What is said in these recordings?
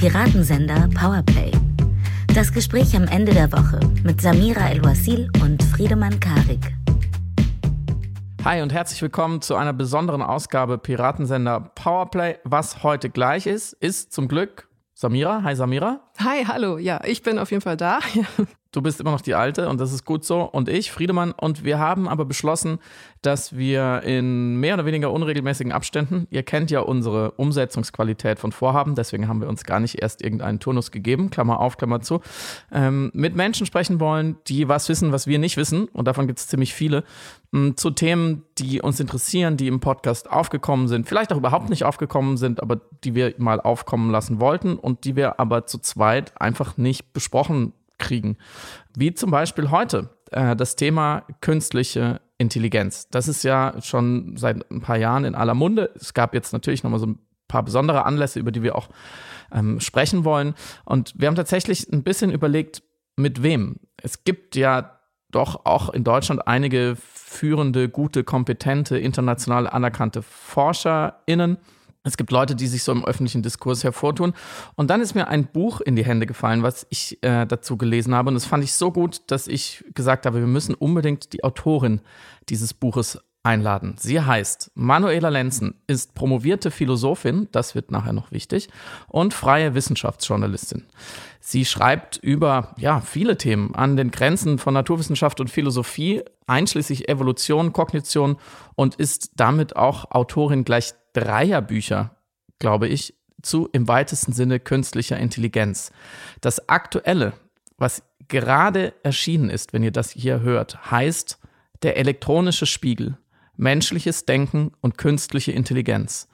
Piratensender Powerplay. Das Gespräch am Ende der Woche mit Samira El-Wasil und Friedemann Karik. Hi und herzlich willkommen zu einer besonderen Ausgabe Piratensender Powerplay. Was heute gleich ist, ist zum Glück Samira. Hi Samira. Hi, hallo. Ja, ich bin auf jeden Fall da. Du bist immer noch die Alte und das ist gut so. Und ich, Friedemann. Und wir haben aber beschlossen, dass wir in mehr oder weniger unregelmäßigen Abständen, ihr kennt ja unsere Umsetzungsqualität von Vorhaben, deswegen haben wir uns gar nicht erst irgendeinen Turnus gegeben, Klammer auf, Klammer zu, ähm, mit Menschen sprechen wollen, die was wissen, was wir nicht wissen. Und davon gibt es ziemlich viele. Ähm, zu Themen, die uns interessieren, die im Podcast aufgekommen sind, vielleicht auch überhaupt nicht aufgekommen sind, aber die wir mal aufkommen lassen wollten und die wir aber zu zweit einfach nicht besprochen kriegen. Wie zum Beispiel heute äh, das Thema künstliche Intelligenz. Das ist ja schon seit ein paar Jahren in aller Munde. Es gab jetzt natürlich nochmal so ein paar besondere Anlässe, über die wir auch ähm, sprechen wollen. Und wir haben tatsächlich ein bisschen überlegt, mit wem. Es gibt ja doch auch in Deutschland einige führende, gute, kompetente, international anerkannte ForscherInnen es gibt Leute, die sich so im öffentlichen Diskurs hervortun. Und dann ist mir ein Buch in die Hände gefallen, was ich äh, dazu gelesen habe. Und das fand ich so gut, dass ich gesagt habe, wir müssen unbedingt die Autorin dieses Buches einladen. Sie heißt Manuela Lenzen, ist promovierte Philosophin, das wird nachher noch wichtig, und freie Wissenschaftsjournalistin. Sie schreibt über ja, viele Themen an den Grenzen von Naturwissenschaft und Philosophie, einschließlich Evolution, Kognition und ist damit auch Autorin gleich dreier Bücher, glaube ich, zu im weitesten Sinne künstlicher Intelligenz. Das aktuelle, was gerade erschienen ist, wenn ihr das hier hört, heißt Der elektronische Spiegel, menschliches Denken und künstliche Intelligenz.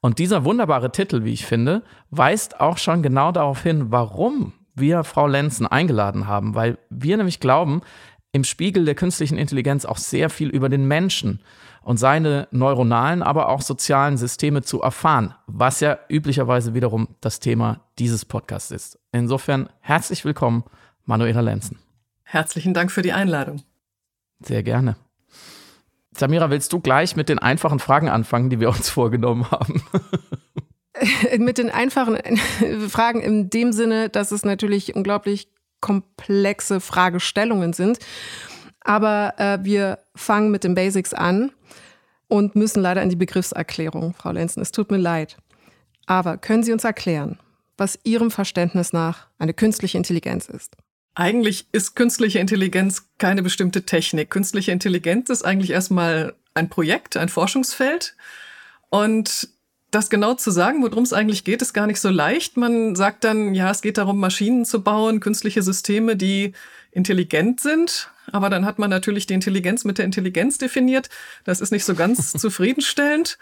Und dieser wunderbare Titel, wie ich finde, weist auch schon genau darauf hin, warum wir Frau Lenzen eingeladen haben, weil wir nämlich glauben, im Spiegel der künstlichen Intelligenz auch sehr viel über den Menschen und seine neuronalen, aber auch sozialen Systeme zu erfahren, was ja üblicherweise wiederum das Thema dieses Podcasts ist. Insofern herzlich willkommen, Manuela Lenzen. Herzlichen Dank für die Einladung. Sehr gerne. Samira, willst du gleich mit den einfachen Fragen anfangen, die wir uns vorgenommen haben? mit den einfachen Fragen in dem Sinne, dass es natürlich unglaublich komplexe Fragestellungen sind. Aber äh, wir fangen mit den Basics an und müssen leider in die Begriffserklärung, Frau Lenzen. Es tut mir leid. Aber können Sie uns erklären, was Ihrem Verständnis nach eine künstliche Intelligenz ist? Eigentlich ist künstliche Intelligenz keine bestimmte Technik. Künstliche Intelligenz ist eigentlich erstmal ein Projekt, ein Forschungsfeld. Und das genau zu sagen, worum es eigentlich geht, ist gar nicht so leicht. Man sagt dann, ja, es geht darum, Maschinen zu bauen, künstliche Systeme, die intelligent sind. Aber dann hat man natürlich die Intelligenz mit der Intelligenz definiert. Das ist nicht so ganz zufriedenstellend.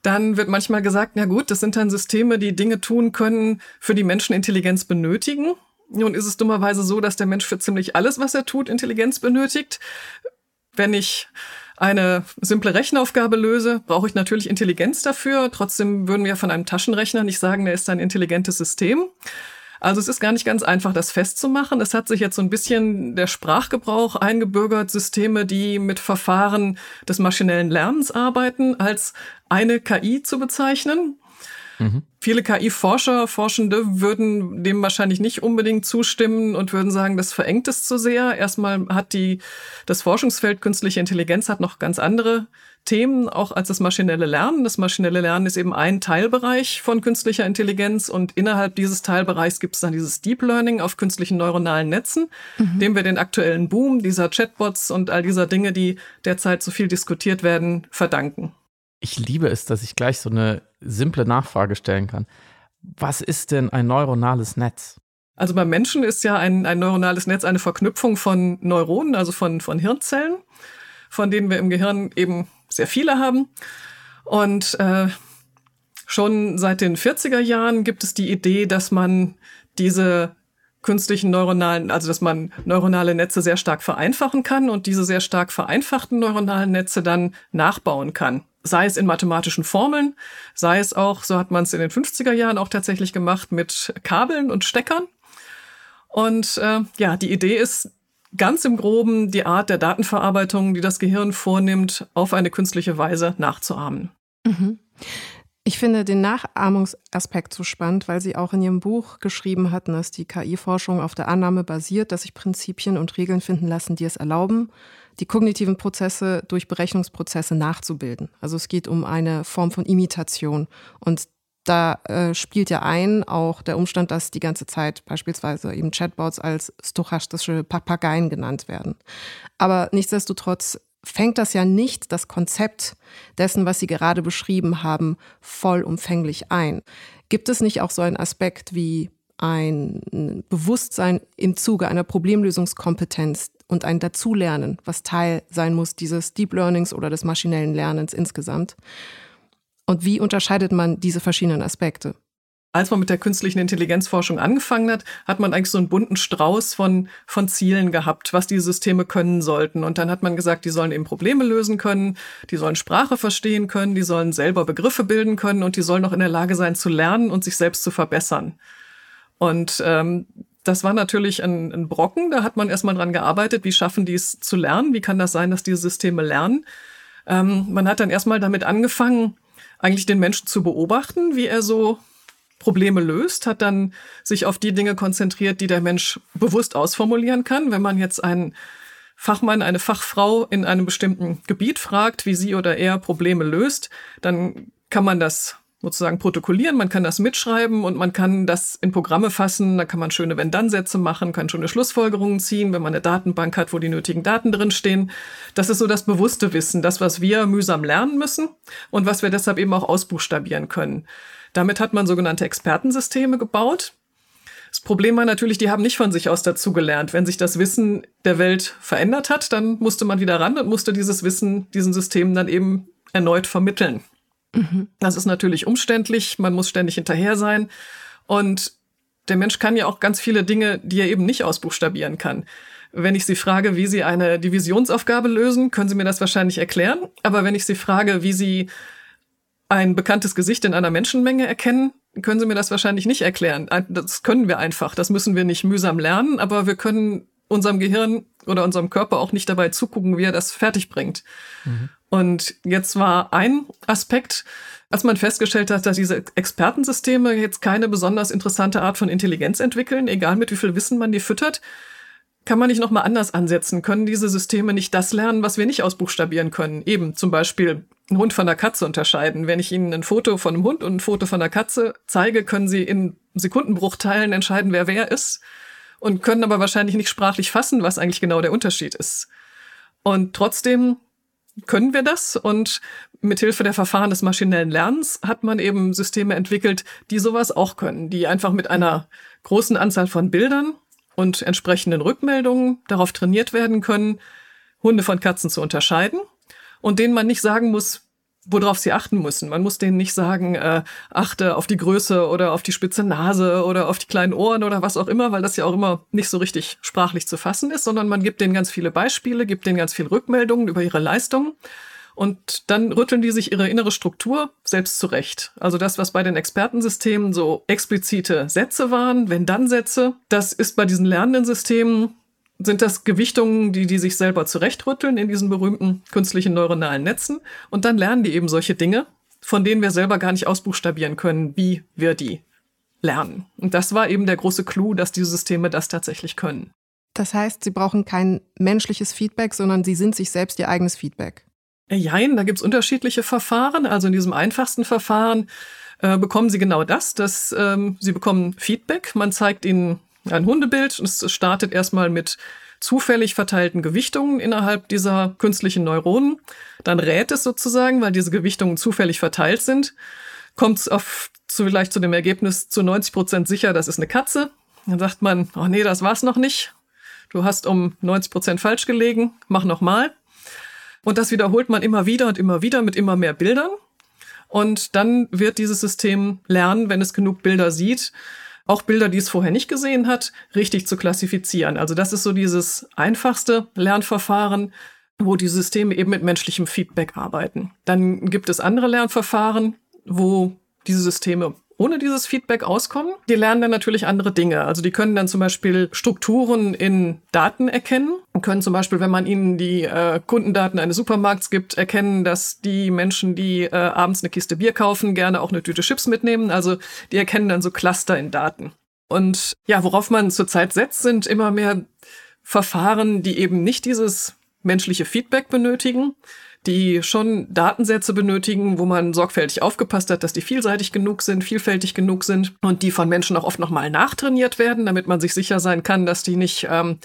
Dann wird manchmal gesagt, na gut, das sind dann Systeme, die Dinge tun können, für die Menschen Intelligenz benötigen. Nun ist es dummerweise so, dass der Mensch für ziemlich alles, was er tut, Intelligenz benötigt. Wenn ich eine simple Rechenaufgabe löse, brauche ich natürlich Intelligenz dafür. Trotzdem würden wir von einem Taschenrechner nicht sagen, er ist ein intelligentes System. Also es ist gar nicht ganz einfach, das festzumachen. Es hat sich jetzt so ein bisschen der Sprachgebrauch eingebürgert, Systeme, die mit Verfahren des maschinellen Lernens arbeiten, als eine KI zu bezeichnen. Mhm. Viele KI-Forscher, Forschende würden dem wahrscheinlich nicht unbedingt zustimmen und würden sagen, das verengt es zu sehr. Erstmal hat die, das Forschungsfeld künstliche Intelligenz hat noch ganz andere Themen, auch als das maschinelle Lernen. Das maschinelle Lernen ist eben ein Teilbereich von künstlicher Intelligenz und innerhalb dieses Teilbereichs gibt es dann dieses Deep Learning auf künstlichen neuronalen Netzen, mhm. dem wir den aktuellen Boom dieser Chatbots und all dieser Dinge, die derzeit so viel diskutiert werden, verdanken. Ich liebe es, dass ich gleich so eine simple Nachfrage stellen kann. Was ist denn ein neuronales Netz? Also beim Menschen ist ja ein, ein neuronales Netz eine Verknüpfung von Neuronen, also von, von Hirnzellen, von denen wir im Gehirn eben sehr viele haben. Und äh, schon seit den 40er Jahren gibt es die Idee, dass man diese künstlichen neuronalen, also dass man neuronale Netze sehr stark vereinfachen kann und diese sehr stark vereinfachten neuronalen Netze dann nachbauen kann sei es in mathematischen Formeln, sei es auch, so hat man es in den 50er Jahren auch tatsächlich gemacht, mit Kabeln und Steckern. Und äh, ja, die Idee ist ganz im groben die Art der Datenverarbeitung, die das Gehirn vornimmt, auf eine künstliche Weise nachzuahmen. Mhm. Ich finde den Nachahmungsaspekt so spannend, weil Sie auch in Ihrem Buch geschrieben hatten, dass die KI-Forschung auf der Annahme basiert, dass sich Prinzipien und Regeln finden lassen, die es erlauben, die kognitiven Prozesse durch Berechnungsprozesse nachzubilden. Also es geht um eine Form von Imitation. Und da äh, spielt ja ein auch der Umstand, dass die ganze Zeit beispielsweise eben Chatbots als stochastische Papageien genannt werden. Aber nichtsdestotrotz fängt das ja nicht das Konzept dessen, was Sie gerade beschrieben haben, vollumfänglich ein. Gibt es nicht auch so einen Aspekt wie ein Bewusstsein im Zuge einer Problemlösungskompetenz und ein Dazulernen, was Teil sein muss dieses Deep Learnings oder des maschinellen Lernens insgesamt? Und wie unterscheidet man diese verschiedenen Aspekte? als man mit der künstlichen Intelligenzforschung angefangen hat, hat man eigentlich so einen bunten Strauß von, von Zielen gehabt, was die Systeme können sollten. Und dann hat man gesagt, die sollen eben Probleme lösen können, die sollen Sprache verstehen können, die sollen selber Begriffe bilden können und die sollen auch in der Lage sein zu lernen und sich selbst zu verbessern. Und ähm, das war natürlich ein, ein Brocken. Da hat man erstmal dran gearbeitet, wie schaffen die es zu lernen, wie kann das sein, dass diese Systeme lernen. Ähm, man hat dann erstmal damit angefangen, eigentlich den Menschen zu beobachten, wie er so Probleme löst, hat dann sich auf die Dinge konzentriert, die der Mensch bewusst ausformulieren kann. Wenn man jetzt einen Fachmann, eine Fachfrau in einem bestimmten Gebiet fragt, wie sie oder er Probleme löst, dann kann man das sozusagen protokollieren, man kann das mitschreiben und man kann das in Programme fassen, da kann man schöne Wenn-Dann-Sätze machen, kann schöne Schlussfolgerungen ziehen, wenn man eine Datenbank hat, wo die nötigen Daten drinstehen. Das ist so das bewusste Wissen, das, was wir mühsam lernen müssen und was wir deshalb eben auch ausbuchstabieren können. Damit hat man sogenannte Expertensysteme gebaut. Das Problem war natürlich, die haben nicht von sich aus dazugelernt. Wenn sich das Wissen der Welt verändert hat, dann musste man wieder ran und musste dieses Wissen diesen Systemen dann eben erneut vermitteln. Mhm. Das ist natürlich umständlich, man muss ständig hinterher sein. Und der Mensch kann ja auch ganz viele Dinge, die er eben nicht ausbuchstabieren kann. Wenn ich Sie frage, wie Sie eine Divisionsaufgabe lösen, können Sie mir das wahrscheinlich erklären. Aber wenn ich Sie frage, wie Sie ein bekanntes Gesicht in einer Menschenmenge erkennen, können Sie mir das wahrscheinlich nicht erklären. Das können wir einfach. Das müssen wir nicht mühsam lernen, aber wir können unserem Gehirn oder unserem Körper auch nicht dabei zugucken, wie er das fertig bringt. Mhm. Und jetzt war ein Aspekt, als man festgestellt hat, dass diese Expertensysteme jetzt keine besonders interessante Art von Intelligenz entwickeln, egal mit wie viel Wissen man die füttert, kann man nicht nochmal anders ansetzen? Können diese Systeme nicht das lernen, was wir nicht ausbuchstabieren können? Eben zum Beispiel einen Hund von der Katze unterscheiden. Wenn ich Ihnen ein Foto von einem Hund und ein Foto von der Katze zeige, können Sie in Sekundenbruchteilen entscheiden, wer wer ist und können aber wahrscheinlich nicht sprachlich fassen, was eigentlich genau der Unterschied ist. Und trotzdem können wir das? Und mit Hilfe der Verfahren des maschinellen Lernens hat man eben Systeme entwickelt, die sowas auch können, die einfach mit einer großen Anzahl von Bildern und entsprechenden Rückmeldungen darauf trainiert werden können, Hunde von Katzen zu unterscheiden und denen man nicht sagen muss, worauf sie achten müssen. Man muss denen nicht sagen, äh, achte auf die Größe oder auf die spitze Nase oder auf die kleinen Ohren oder was auch immer, weil das ja auch immer nicht so richtig sprachlich zu fassen ist, sondern man gibt denen ganz viele Beispiele, gibt denen ganz viele Rückmeldungen über ihre Leistungen und dann rütteln die sich ihre innere Struktur selbst zurecht. Also das, was bei den Expertensystemen so explizite Sätze waren, wenn dann Sätze, das ist bei diesen lernenden Systemen sind das Gewichtungen, die die sich selber zurechtrütteln in diesen berühmten künstlichen neuronalen Netzen. Und dann lernen die eben solche Dinge, von denen wir selber gar nicht ausbuchstabieren können, wie wir die lernen. Und das war eben der große Clou, dass diese Systeme das tatsächlich können. Das heißt, sie brauchen kein menschliches Feedback, sondern sie sind sich selbst ihr eigenes Feedback. Jein, da gibt's unterschiedliche Verfahren. Also in diesem einfachsten Verfahren äh, bekommen sie genau das, dass ähm, sie bekommen Feedback. Man zeigt ihnen ein Hundebild. Es startet erstmal mit zufällig verteilten Gewichtungen innerhalb dieser künstlichen Neuronen. Dann rät es sozusagen, weil diese Gewichtungen zufällig verteilt sind, kommt es auf zu, vielleicht zu dem Ergebnis zu 90 Prozent sicher, das ist eine Katze. Dann sagt man, oh nee, das war's noch nicht. Du hast um 90 Prozent falsch gelegen, mach noch mal. Und das wiederholt man immer wieder und immer wieder mit immer mehr Bildern. Und dann wird dieses System lernen, wenn es genug Bilder sieht, auch Bilder, die es vorher nicht gesehen hat, richtig zu klassifizieren. Also das ist so dieses einfachste Lernverfahren, wo die Systeme eben mit menschlichem Feedback arbeiten. Dann gibt es andere Lernverfahren, wo diese Systeme ohne dieses Feedback auskommen. Die lernen dann natürlich andere Dinge. Also die können dann zum Beispiel Strukturen in Daten erkennen und können zum Beispiel, wenn man ihnen die äh, Kundendaten eines Supermarkts gibt, erkennen, dass die Menschen, die äh, abends eine Kiste Bier kaufen, gerne auch eine Tüte Chips mitnehmen. Also die erkennen dann so Cluster in Daten. Und ja, worauf man zurzeit setzt, sind immer mehr Verfahren, die eben nicht dieses menschliche Feedback benötigen, die schon Datensätze benötigen, wo man sorgfältig aufgepasst hat, dass die vielseitig genug sind, vielfältig genug sind und die von Menschen auch oft nochmal nachtrainiert werden, damit man sich sicher sein kann, dass die nicht ähm,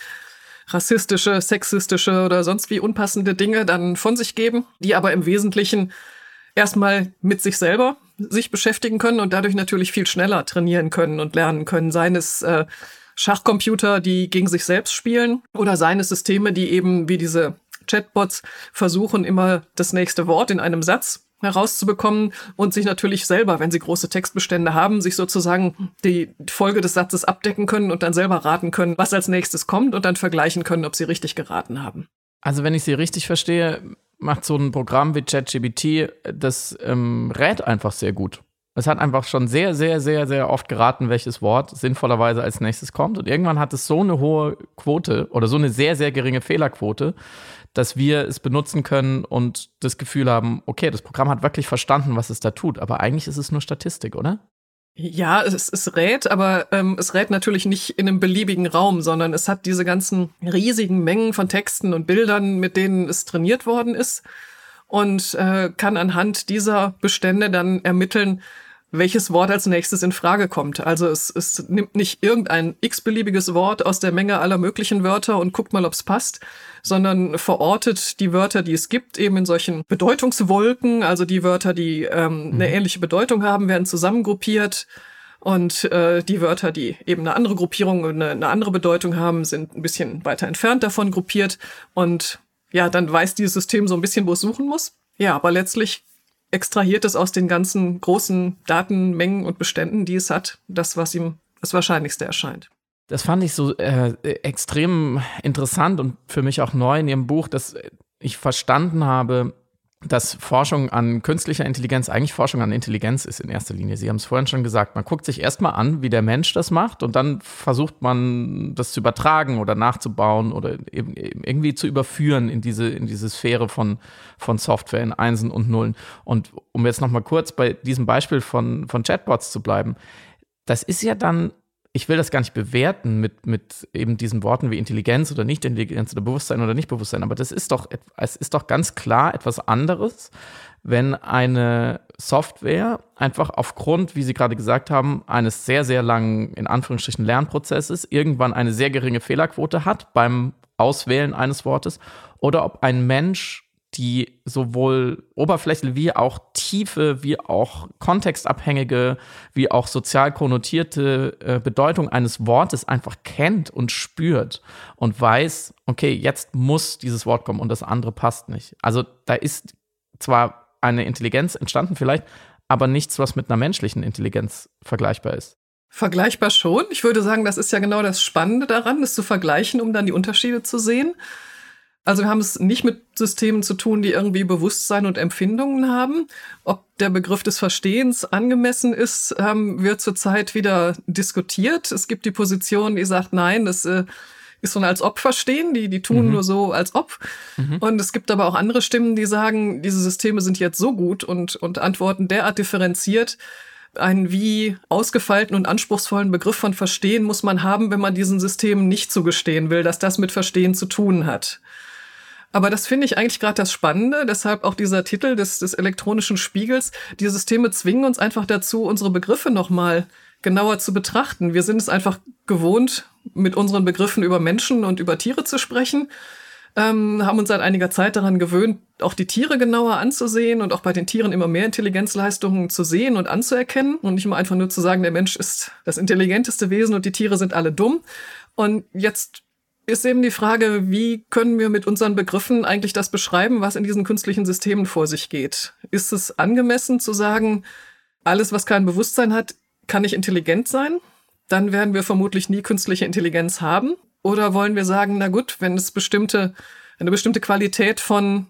rassistische, sexistische oder sonst wie unpassende Dinge dann von sich geben, die aber im Wesentlichen erstmal mit sich selber sich beschäftigen können und dadurch natürlich viel schneller trainieren können und lernen können. Seien es äh, Schachcomputer, die gegen sich selbst spielen oder seien es Systeme, die eben wie diese Chatbots versuchen immer das nächste Wort in einem Satz herauszubekommen und sich natürlich selber, wenn sie große Textbestände haben, sich sozusagen die Folge des Satzes abdecken können und dann selber raten können, was als nächstes kommt und dann vergleichen können, ob sie richtig geraten haben. Also wenn ich Sie richtig verstehe, macht so ein Programm wie ChatGPT, das ähm, rät einfach sehr gut. Es hat einfach schon sehr, sehr, sehr, sehr oft geraten, welches Wort sinnvollerweise als nächstes kommt. Und irgendwann hat es so eine hohe Quote oder so eine sehr, sehr geringe Fehlerquote, dass wir es benutzen können und das Gefühl haben, okay, das Programm hat wirklich verstanden, was es da tut. Aber eigentlich ist es nur Statistik, oder? Ja, es, es rät, aber ähm, es rät natürlich nicht in einem beliebigen Raum, sondern es hat diese ganzen riesigen Mengen von Texten und Bildern, mit denen es trainiert worden ist und äh, kann anhand dieser Bestände dann ermitteln, welches Wort als nächstes in Frage kommt. Also es, es nimmt nicht irgendein x-beliebiges Wort aus der Menge aller möglichen Wörter und guckt mal, ob es passt, sondern verortet die Wörter, die es gibt, eben in solchen Bedeutungswolken. Also die Wörter, die ähm, eine mhm. ähnliche Bedeutung haben, werden zusammengruppiert. Und äh, die Wörter, die eben eine andere Gruppierung und eine, eine andere Bedeutung haben, sind ein bisschen weiter entfernt davon gruppiert. Und ja, dann weiß dieses System so ein bisschen, wo es suchen muss. Ja, aber letztlich extrahiert es aus den ganzen großen Datenmengen und Beständen, die es hat, das, was ihm das Wahrscheinlichste erscheint. Das fand ich so äh, extrem interessant und für mich auch neu in Ihrem Buch, dass ich verstanden habe, dass Forschung an künstlicher Intelligenz eigentlich Forschung an Intelligenz ist in erster Linie. Sie haben es vorhin schon gesagt, man guckt sich erstmal an, wie der Mensch das macht und dann versucht man das zu übertragen oder nachzubauen oder eben, irgendwie zu überführen in diese, in diese Sphäre von, von Software in Einsen und Nullen. Und um jetzt nochmal kurz bei diesem Beispiel von, von Chatbots zu bleiben, das ist ja dann ich will das gar nicht bewerten mit, mit eben diesen Worten wie Intelligenz oder Nicht-Intelligenz oder Bewusstsein oder Nicht-Bewusstsein, aber das ist doch, es ist doch ganz klar etwas anderes, wenn eine Software einfach aufgrund, wie Sie gerade gesagt haben, eines sehr, sehr langen, in Anführungsstrichen, Lernprozesses irgendwann eine sehr geringe Fehlerquote hat beim Auswählen eines Wortes oder ob ein Mensch die sowohl Oberfläche wie auch tiefe, wie auch kontextabhängige, wie auch sozial konnotierte äh, Bedeutung eines Wortes einfach kennt und spürt und weiß, okay, jetzt muss dieses Wort kommen und das andere passt nicht. Also da ist zwar eine Intelligenz entstanden vielleicht, aber nichts, was mit einer menschlichen Intelligenz vergleichbar ist. Vergleichbar schon. Ich würde sagen, das ist ja genau das Spannende daran, das zu vergleichen, um dann die Unterschiede zu sehen. Also wir haben es nicht mit Systemen zu tun, die irgendwie Bewusstsein und Empfindungen haben. Ob der Begriff des Verstehens angemessen ist, ähm, wird zurzeit wieder diskutiert. Es gibt die Position, die sagt, nein, das äh, ist so ein als ob verstehen, die, die tun mhm. nur so als ob. Mhm. Und es gibt aber auch andere Stimmen, die sagen, diese Systeme sind jetzt so gut und, und antworten derart differenziert, einen wie ausgefeilten und anspruchsvollen Begriff von Verstehen muss man haben, wenn man diesen Systemen nicht zugestehen will, dass das mit Verstehen zu tun hat. Aber das finde ich eigentlich gerade das Spannende, deshalb auch dieser Titel des, des elektronischen Spiegels. Die Systeme zwingen uns einfach dazu, unsere Begriffe nochmal genauer zu betrachten. Wir sind es einfach gewohnt, mit unseren Begriffen über Menschen und über Tiere zu sprechen, ähm, haben uns seit einiger Zeit daran gewöhnt, auch die Tiere genauer anzusehen und auch bei den Tieren immer mehr Intelligenzleistungen zu sehen und anzuerkennen und nicht immer einfach nur zu sagen, der Mensch ist das intelligenteste Wesen und die Tiere sind alle dumm. Und jetzt ist eben die Frage, wie können wir mit unseren Begriffen eigentlich das beschreiben, was in diesen künstlichen Systemen vor sich geht? Ist es angemessen zu sagen, alles, was kein Bewusstsein hat, kann nicht intelligent sein? Dann werden wir vermutlich nie künstliche Intelligenz haben. Oder wollen wir sagen, na gut, wenn es bestimmte, eine bestimmte Qualität von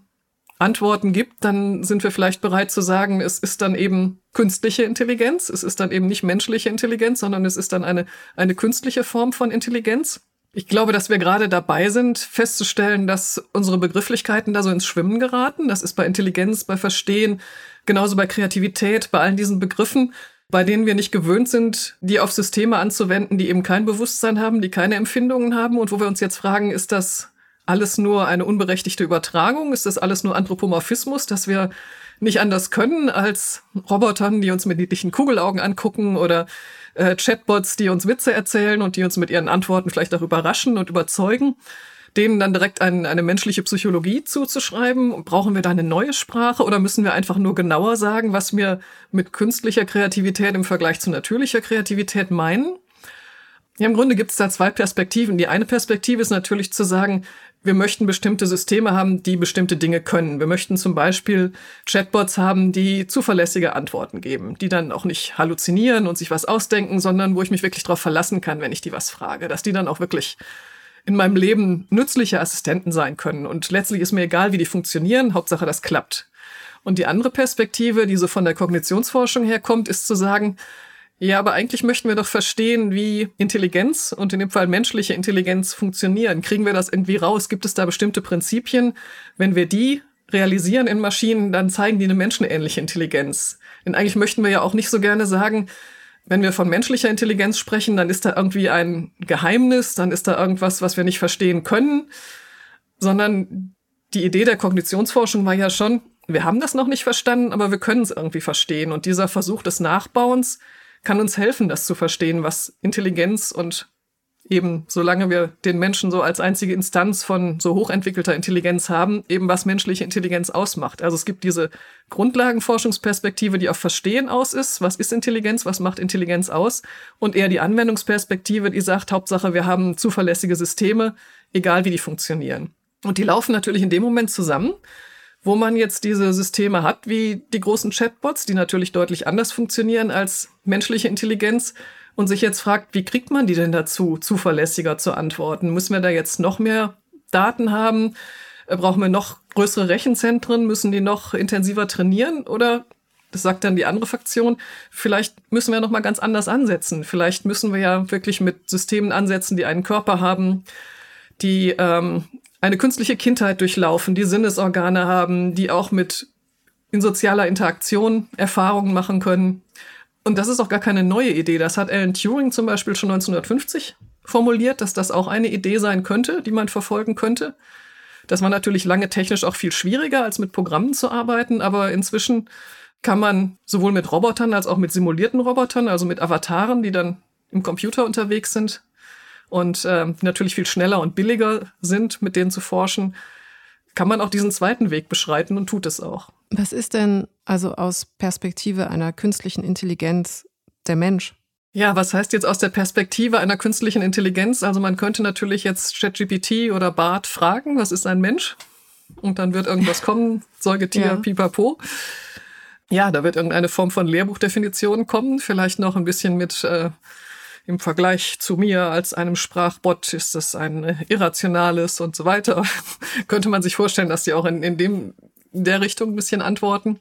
Antworten gibt, dann sind wir vielleicht bereit zu sagen, es ist dann eben künstliche Intelligenz, es ist dann eben nicht menschliche Intelligenz, sondern es ist dann eine, eine künstliche Form von Intelligenz. Ich glaube, dass wir gerade dabei sind, festzustellen, dass unsere Begrifflichkeiten da so ins Schwimmen geraten. Das ist bei Intelligenz, bei Verstehen, genauso bei Kreativität, bei allen diesen Begriffen, bei denen wir nicht gewöhnt sind, die auf Systeme anzuwenden, die eben kein Bewusstsein haben, die keine Empfindungen haben und wo wir uns jetzt fragen, ist das alles nur eine unberechtigte Übertragung? Ist das alles nur Anthropomorphismus, dass wir nicht anders können als Robotern, die uns mit niedlichen Kugelaugen angucken oder äh, Chatbots, die uns Witze erzählen und die uns mit ihren Antworten vielleicht auch überraschen und überzeugen? denen dann direkt ein, eine menschliche Psychologie zuzuschreiben? Brauchen wir da eine neue Sprache oder müssen wir einfach nur genauer sagen, was wir mit künstlicher Kreativität im Vergleich zu natürlicher Kreativität meinen? Ja, im Grunde gibt es da zwei Perspektiven. Die eine Perspektive ist natürlich zu sagen, wir möchten bestimmte Systeme haben, die bestimmte Dinge können. Wir möchten zum Beispiel Chatbots haben, die zuverlässige Antworten geben, die dann auch nicht halluzinieren und sich was ausdenken, sondern wo ich mich wirklich darauf verlassen kann, wenn ich die was frage, dass die dann auch wirklich in meinem Leben nützliche Assistenten sein können. Und letztlich ist mir egal, wie die funktionieren, Hauptsache das klappt. Und die andere Perspektive, die so von der Kognitionsforschung herkommt, ist zu sagen, ja, aber eigentlich möchten wir doch verstehen, wie Intelligenz und in dem Fall menschliche Intelligenz funktionieren. Kriegen wir das irgendwie raus? Gibt es da bestimmte Prinzipien? Wenn wir die realisieren in Maschinen, dann zeigen die eine menschenähnliche Intelligenz. Denn eigentlich möchten wir ja auch nicht so gerne sagen, wenn wir von menschlicher Intelligenz sprechen, dann ist da irgendwie ein Geheimnis, dann ist da irgendwas, was wir nicht verstehen können, sondern die Idee der Kognitionsforschung war ja schon, wir haben das noch nicht verstanden, aber wir können es irgendwie verstehen. Und dieser Versuch des Nachbauens kann uns helfen, das zu verstehen, was Intelligenz und eben, solange wir den Menschen so als einzige Instanz von so hochentwickelter Intelligenz haben, eben was menschliche Intelligenz ausmacht. Also es gibt diese Grundlagenforschungsperspektive, die auf Verstehen aus ist. Was ist Intelligenz? Was macht Intelligenz aus? Und eher die Anwendungsperspektive, die sagt, Hauptsache, wir haben zuverlässige Systeme, egal wie die funktionieren. Und die laufen natürlich in dem Moment zusammen, wo man jetzt diese Systeme hat, wie die großen Chatbots, die natürlich deutlich anders funktionieren als menschliche Intelligenz, und sich jetzt fragt, wie kriegt man die denn dazu, zuverlässiger zu antworten? Müssen wir da jetzt noch mehr Daten haben? Äh, brauchen wir noch größere Rechenzentren? Müssen die noch intensiver trainieren? Oder, das sagt dann die andere Fraktion, vielleicht müssen wir noch mal ganz anders ansetzen. Vielleicht müssen wir ja wirklich mit Systemen ansetzen, die einen Körper haben, die ähm, eine künstliche Kindheit durchlaufen, die Sinnesorgane haben, die auch mit in sozialer Interaktion Erfahrungen machen können. Und das ist auch gar keine neue Idee. Das hat Alan Turing zum Beispiel schon 1950 formuliert, dass das auch eine Idee sein könnte, die man verfolgen könnte. Das war natürlich lange technisch auch viel schwieriger, als mit Programmen zu arbeiten, aber inzwischen kann man sowohl mit Robotern als auch mit simulierten Robotern, also mit Avataren, die dann im Computer unterwegs sind und äh, natürlich viel schneller und billiger sind, mit denen zu forschen, kann man auch diesen zweiten Weg beschreiten und tut es auch. Was ist denn also aus Perspektive einer künstlichen Intelligenz der Mensch? Ja, was heißt jetzt aus der Perspektive einer künstlichen Intelligenz? Also man könnte natürlich jetzt ChatGPT oder BART fragen, was ist ein Mensch? Und dann wird irgendwas kommen, Säugetier, ja. pipapo. Ja, da wird irgendeine Form von Lehrbuchdefinition kommen, vielleicht noch ein bisschen mit äh, im Vergleich zu mir als einem Sprachbot ist das ein irrationales und so weiter. Könnte man sich vorstellen, dass die auch in, in dem in der Richtung ein bisschen antworten.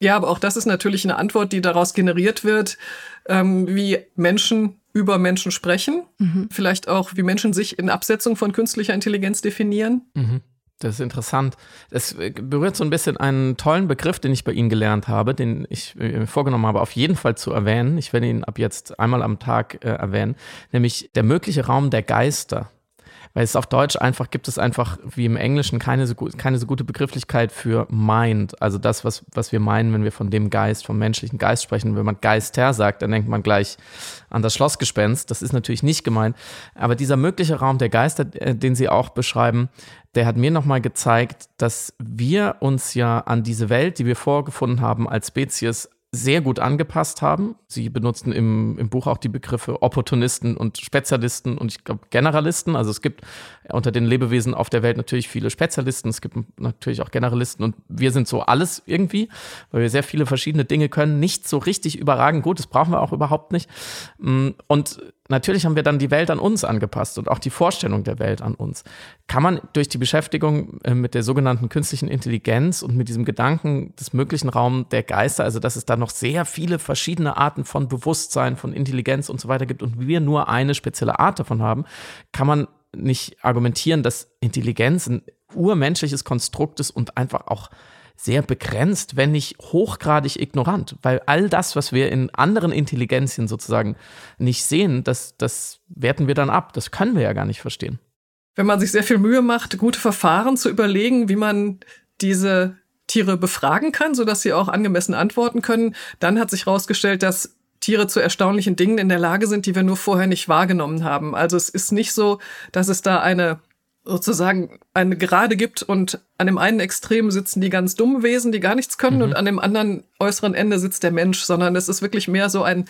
Ja, aber auch das ist natürlich eine Antwort, die daraus generiert wird, ähm, wie Menschen über Menschen sprechen, mhm. vielleicht auch wie Menschen sich in Absetzung von künstlicher Intelligenz definieren. Mhm. Das ist interessant. Es berührt so ein bisschen einen tollen Begriff, den ich bei Ihnen gelernt habe, den ich mir vorgenommen habe, auf jeden Fall zu erwähnen. Ich werde ihn ab jetzt einmal am Tag äh, erwähnen, nämlich der mögliche Raum der Geister weil es auf Deutsch einfach gibt es einfach wie im Englischen keine so, keine so gute Begrifflichkeit für Mind, also das, was, was wir meinen, wenn wir von dem Geist, vom menschlichen Geist sprechen. Wenn man Geister sagt, dann denkt man gleich an das Schlossgespenst. Das ist natürlich nicht gemeint. Aber dieser mögliche Raum der Geister, äh, den Sie auch beschreiben, der hat mir nochmal gezeigt, dass wir uns ja an diese Welt, die wir vorgefunden haben als Spezies, sehr gut angepasst haben. Sie benutzen im, im Buch auch die Begriffe Opportunisten und Spezialisten und ich glaube Generalisten. Also es gibt unter den Lebewesen auf der Welt natürlich viele Spezialisten, es gibt natürlich auch Generalisten und wir sind so alles irgendwie, weil wir sehr viele verschiedene Dinge können, nicht so richtig überragend gut, das brauchen wir auch überhaupt nicht. Mm, und natürlich haben wir dann die Welt an uns angepasst und auch die Vorstellung der Welt an uns. Kann man durch die Beschäftigung äh, mit der sogenannten künstlichen Intelligenz und mit diesem Gedanken des möglichen Raums der Geister, also dass es da noch sehr viele verschiedene Arten von Bewusstsein, von Intelligenz und so weiter gibt und wir nur eine spezielle Art davon haben, kann man nicht argumentieren, dass Intelligenz ein urmenschliches Konstrukt ist und einfach auch sehr begrenzt, wenn nicht hochgradig ignorant, weil all das, was wir in anderen Intelligenzien sozusagen nicht sehen, das, das werten wir dann ab. Das können wir ja gar nicht verstehen. Wenn man sich sehr viel Mühe macht, gute Verfahren zu überlegen, wie man diese Tiere befragen kann, sodass sie auch angemessen antworten können, dann hat sich herausgestellt, dass Tiere zu erstaunlichen Dingen in der Lage sind, die wir nur vorher nicht wahrgenommen haben. Also es ist nicht so, dass es da eine sozusagen eine Gerade gibt und an dem einen Extrem sitzen die ganz dummen Wesen, die gar nichts können, mhm. und an dem anderen äußeren Ende sitzt der Mensch, sondern es ist wirklich mehr so ein,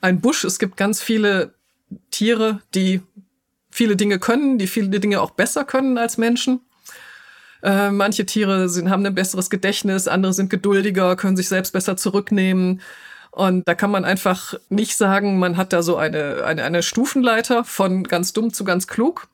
ein Busch. Es gibt ganz viele Tiere, die viele Dinge können, die viele Dinge auch besser können als Menschen. Äh, manche Tiere sind, haben ein besseres Gedächtnis, andere sind geduldiger, können sich selbst besser zurücknehmen. Und da kann man einfach nicht sagen, man hat da so eine, eine, eine Stufenleiter von ganz dumm zu ganz klug,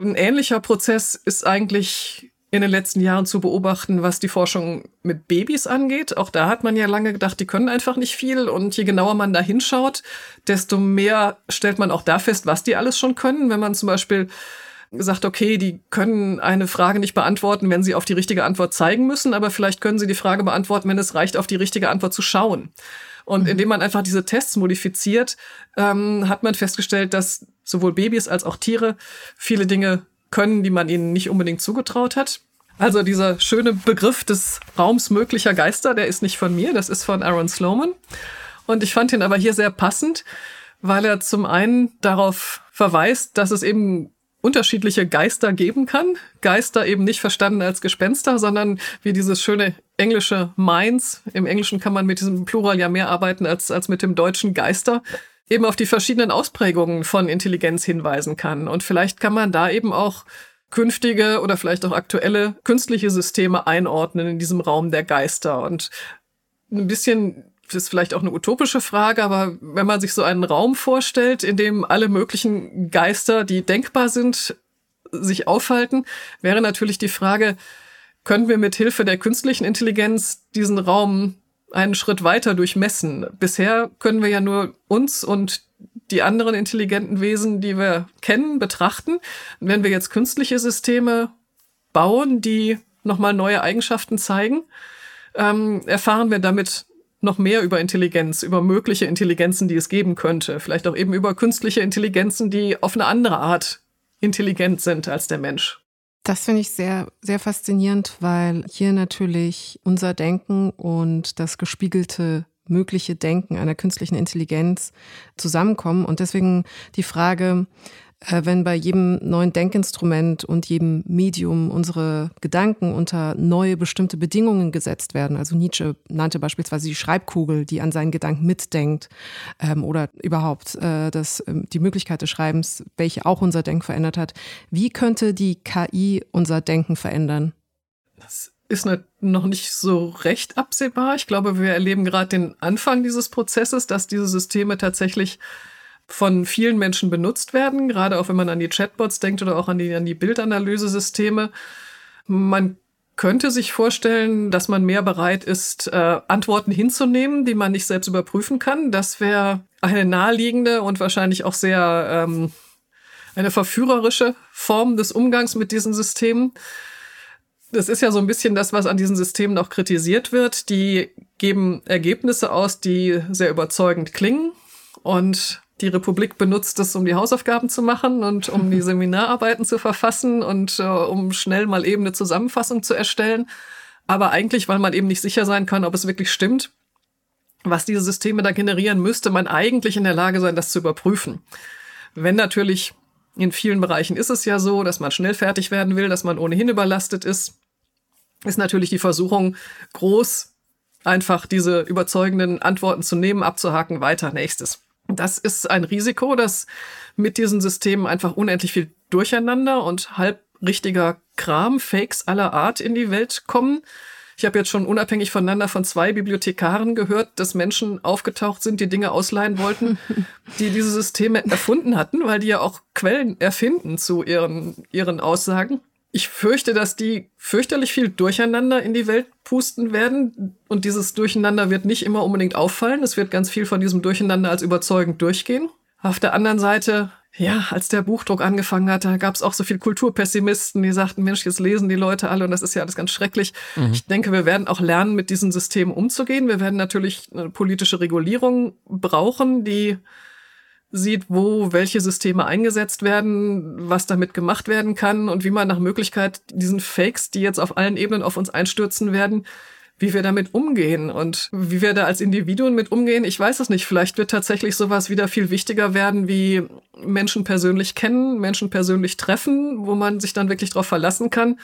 ein ähnlicher Prozess ist eigentlich in den letzten Jahren zu beobachten, was die Forschung mit Babys angeht. Auch da hat man ja lange gedacht, die können einfach nicht viel. Und je genauer man da hinschaut, desto mehr stellt man auch da fest, was die alles schon können. Wenn man zum Beispiel sagt, okay, die können eine Frage nicht beantworten, wenn sie auf die richtige Antwort zeigen müssen, aber vielleicht können sie die Frage beantworten, wenn es reicht, auf die richtige Antwort zu schauen. Und mhm. indem man einfach diese Tests modifiziert, ähm, hat man festgestellt, dass sowohl Babys als auch Tiere viele Dinge können, die man ihnen nicht unbedingt zugetraut hat. Also dieser schöne Begriff des Raums möglicher Geister, der ist nicht von mir, das ist von Aaron Sloman. Und ich fand ihn aber hier sehr passend, weil er zum einen darauf verweist, dass es eben unterschiedliche Geister geben kann. Geister eben nicht verstanden als Gespenster, sondern wie dieses schöne englische Minds. Im Englischen kann man mit diesem Plural ja mehr arbeiten als, als mit dem deutschen Geister eben auf die verschiedenen Ausprägungen von Intelligenz hinweisen kann. Und vielleicht kann man da eben auch künftige oder vielleicht auch aktuelle künstliche Systeme einordnen in diesem Raum der Geister. Und ein bisschen das ist vielleicht auch eine utopische Frage, aber wenn man sich so einen Raum vorstellt, in dem alle möglichen Geister, die denkbar sind, sich aufhalten, wäre natürlich die Frage, können wir mit Hilfe der künstlichen Intelligenz diesen Raum einen Schritt weiter durchmessen. Bisher können wir ja nur uns und die anderen intelligenten Wesen, die wir kennen, betrachten. Und wenn wir jetzt künstliche Systeme bauen, die nochmal neue Eigenschaften zeigen, ähm, erfahren wir damit noch mehr über Intelligenz, über mögliche Intelligenzen, die es geben könnte. Vielleicht auch eben über künstliche Intelligenzen, die auf eine andere Art intelligent sind als der Mensch. Das finde ich sehr, sehr faszinierend, weil hier natürlich unser Denken und das gespiegelte mögliche Denken einer künstlichen Intelligenz zusammenkommen. Und deswegen die Frage, wenn bei jedem neuen Denkinstrument und jedem Medium unsere Gedanken unter neue bestimmte Bedingungen gesetzt werden. Also Nietzsche nannte beispielsweise die Schreibkugel, die an seinen Gedanken mitdenkt ähm, oder überhaupt äh, das, äh, die Möglichkeit des Schreibens, welche auch unser Denken verändert hat. Wie könnte die KI unser Denken verändern? Das ist noch nicht so recht absehbar. Ich glaube, wir erleben gerade den Anfang dieses Prozesses, dass diese Systeme tatsächlich von vielen Menschen benutzt werden, gerade auch wenn man an die Chatbots denkt oder auch an die, an die Bildanalysesysteme. Man könnte sich vorstellen, dass man mehr bereit ist, äh, Antworten hinzunehmen, die man nicht selbst überprüfen kann. Das wäre eine naheliegende und wahrscheinlich auch sehr ähm, eine verführerische Form des Umgangs mit diesen Systemen. Das ist ja so ein bisschen das, was an diesen Systemen auch kritisiert wird. Die geben Ergebnisse aus, die sehr überzeugend klingen und die Republik benutzt es, um die Hausaufgaben zu machen und um die Seminararbeiten zu verfassen und äh, um schnell mal eben eine Zusammenfassung zu erstellen. Aber eigentlich, weil man eben nicht sicher sein kann, ob es wirklich stimmt, was diese Systeme da generieren, müsste man eigentlich in der Lage sein, das zu überprüfen. Wenn natürlich in vielen Bereichen ist es ja so, dass man schnell fertig werden will, dass man ohnehin überlastet ist, ist natürlich die Versuchung groß, einfach diese überzeugenden Antworten zu nehmen, abzuhaken, weiter, nächstes. Das ist ein Risiko, dass mit diesen Systemen einfach unendlich viel Durcheinander und halbrichtiger Kram, Fakes aller Art in die Welt kommen, Ich habe jetzt schon unabhängig voneinander von zwei Bibliothekaren gehört, dass Menschen aufgetaucht sind, die Dinge ausleihen wollten, die diese Systeme erfunden hatten, weil die ja auch Quellen erfinden zu ihren, ihren Aussagen. Ich fürchte, dass die fürchterlich viel Durcheinander in die Welt pusten werden. Und dieses Durcheinander wird nicht immer unbedingt auffallen. Es wird ganz viel von diesem Durcheinander als überzeugend durchgehen. Auf der anderen Seite ja, als der Buchdruck angefangen hat, da gab es auch so viel Kulturpessimisten, die sagten, Mensch, jetzt lesen die Leute alle und das ist ja alles ganz schrecklich. Mhm. Ich denke, wir werden auch lernen, mit diesen Systemen umzugehen. Wir werden natürlich eine politische Regulierung brauchen, die sieht, wo welche Systeme eingesetzt werden, was damit gemacht werden kann und wie man nach Möglichkeit diesen Fakes, die jetzt auf allen Ebenen auf uns einstürzen werden, wie wir damit umgehen und wie wir da als Individuen mit umgehen. Ich weiß es nicht. Vielleicht wird tatsächlich sowas wieder viel wichtiger werden, wie Menschen persönlich kennen, Menschen persönlich treffen, wo man sich dann wirklich darauf verlassen kann,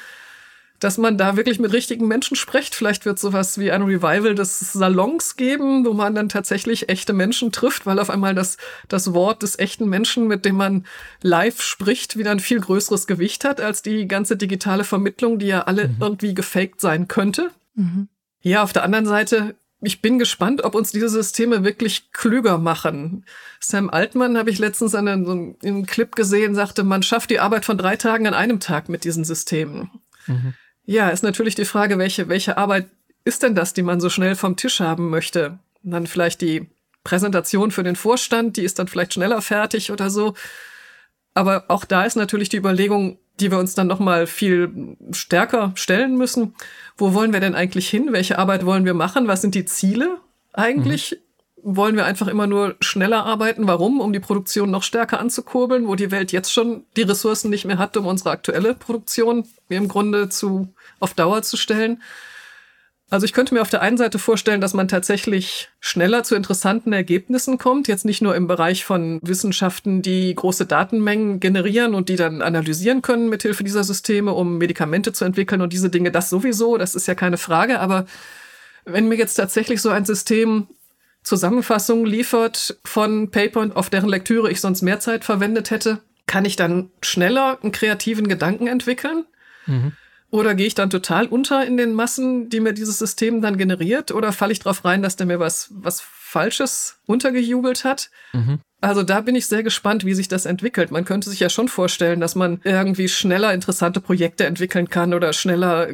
dass man da wirklich mit richtigen Menschen spricht. Vielleicht wird sowas wie ein Revival des Salons geben, wo man dann tatsächlich echte Menschen trifft, weil auf einmal das, das Wort des echten Menschen, mit dem man live spricht, wieder ein viel größeres Gewicht hat als die ganze digitale Vermittlung, die ja alle mhm. irgendwie gefaked sein könnte. Mhm. Ja, auf der anderen Seite, ich bin gespannt, ob uns diese Systeme wirklich klüger machen. Sam Altman habe ich letztens in einem, so einem Clip gesehen, sagte, man schafft die Arbeit von drei Tagen an einem Tag mit diesen Systemen. Mhm. Ja, ist natürlich die Frage, welche, welche Arbeit ist denn das, die man so schnell vom Tisch haben möchte? Und dann vielleicht die Präsentation für den Vorstand, die ist dann vielleicht schneller fertig oder so. Aber auch da ist natürlich die Überlegung, die wir uns dann noch mal viel stärker stellen müssen. Wo wollen wir denn eigentlich hin? Welche Arbeit wollen wir machen? Was sind die Ziele eigentlich? Mhm. Wollen wir einfach immer nur schneller arbeiten? Warum? Um die Produktion noch stärker anzukurbeln, wo die Welt jetzt schon die Ressourcen nicht mehr hat, um unsere aktuelle Produktion im Grunde zu, auf Dauer zu stellen. Also ich könnte mir auf der einen Seite vorstellen, dass man tatsächlich schneller zu interessanten Ergebnissen kommt, jetzt nicht nur im Bereich von Wissenschaften, die große Datenmengen generieren und die dann analysieren können mithilfe dieser Systeme, um Medikamente zu entwickeln und diese Dinge, das sowieso, das ist ja keine Frage, aber wenn mir jetzt tatsächlich so ein System Zusammenfassungen liefert von Papern, auf deren Lektüre ich sonst mehr Zeit verwendet hätte, kann ich dann schneller einen kreativen Gedanken entwickeln? Mhm. Oder gehe ich dann total unter in den Massen, die mir dieses System dann generiert? Oder falle ich drauf rein, dass der mir was, was Falsches untergejubelt hat? Mhm. Also da bin ich sehr gespannt, wie sich das entwickelt. Man könnte sich ja schon vorstellen, dass man irgendwie schneller interessante Projekte entwickeln kann oder schneller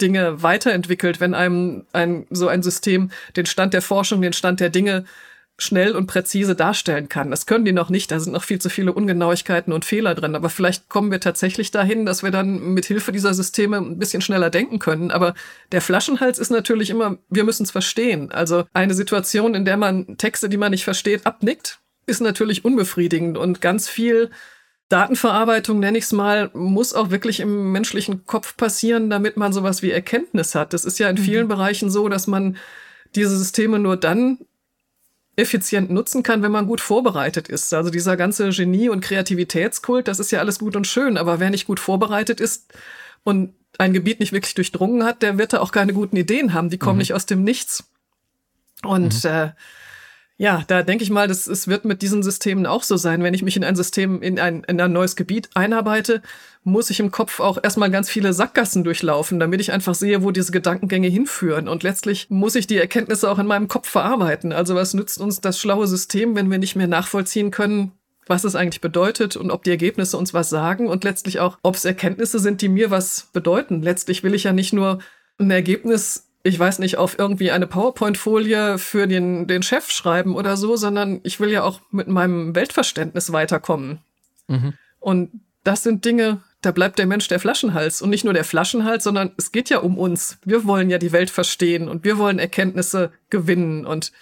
Dinge weiterentwickelt, wenn einem ein, so ein System den Stand der Forschung, den Stand der Dinge schnell und präzise darstellen kann. Das können die noch nicht. Da sind noch viel zu viele Ungenauigkeiten und Fehler drin. Aber vielleicht kommen wir tatsächlich dahin, dass wir dann mit Hilfe dieser Systeme ein bisschen schneller denken können. Aber der Flaschenhals ist natürlich immer, wir müssen es verstehen. Also eine Situation, in der man Texte, die man nicht versteht, abnickt, ist natürlich unbefriedigend und ganz viel Datenverarbeitung, nenne ich es mal, muss auch wirklich im menschlichen Kopf passieren, damit man sowas wie Erkenntnis hat. Das ist ja in vielen mhm. Bereichen so, dass man diese Systeme nur dann effizient nutzen kann, wenn man gut vorbereitet ist. Also dieser ganze Genie- und Kreativitätskult, das ist ja alles gut und schön, aber wer nicht gut vorbereitet ist und ein Gebiet nicht wirklich durchdrungen hat, der wird da auch keine guten Ideen haben. Die kommen mhm. nicht aus dem Nichts. Und mhm. äh, ja, da denke ich mal, das, es wird mit diesen Systemen auch so sein. Wenn ich mich in ein System, in ein, in ein neues Gebiet einarbeite, muss ich im Kopf auch erstmal ganz viele Sackgassen durchlaufen, damit ich einfach sehe, wo diese Gedankengänge hinführen. Und letztlich muss ich die Erkenntnisse auch in meinem Kopf verarbeiten. Also was nützt uns das schlaue System, wenn wir nicht mehr nachvollziehen können, was es eigentlich bedeutet und ob die Ergebnisse uns was sagen und letztlich auch, ob es Erkenntnisse sind, die mir was bedeuten. Letztlich will ich ja nicht nur ein Ergebnis ich weiß nicht, auf irgendwie eine PowerPoint-Folie für den, den Chef schreiben oder so, sondern ich will ja auch mit meinem Weltverständnis weiterkommen. Mhm. Und das sind Dinge, da bleibt der Mensch der Flaschenhals. Und nicht nur der Flaschenhals, sondern es geht ja um uns. Wir wollen ja die Welt verstehen und wir wollen Erkenntnisse gewinnen und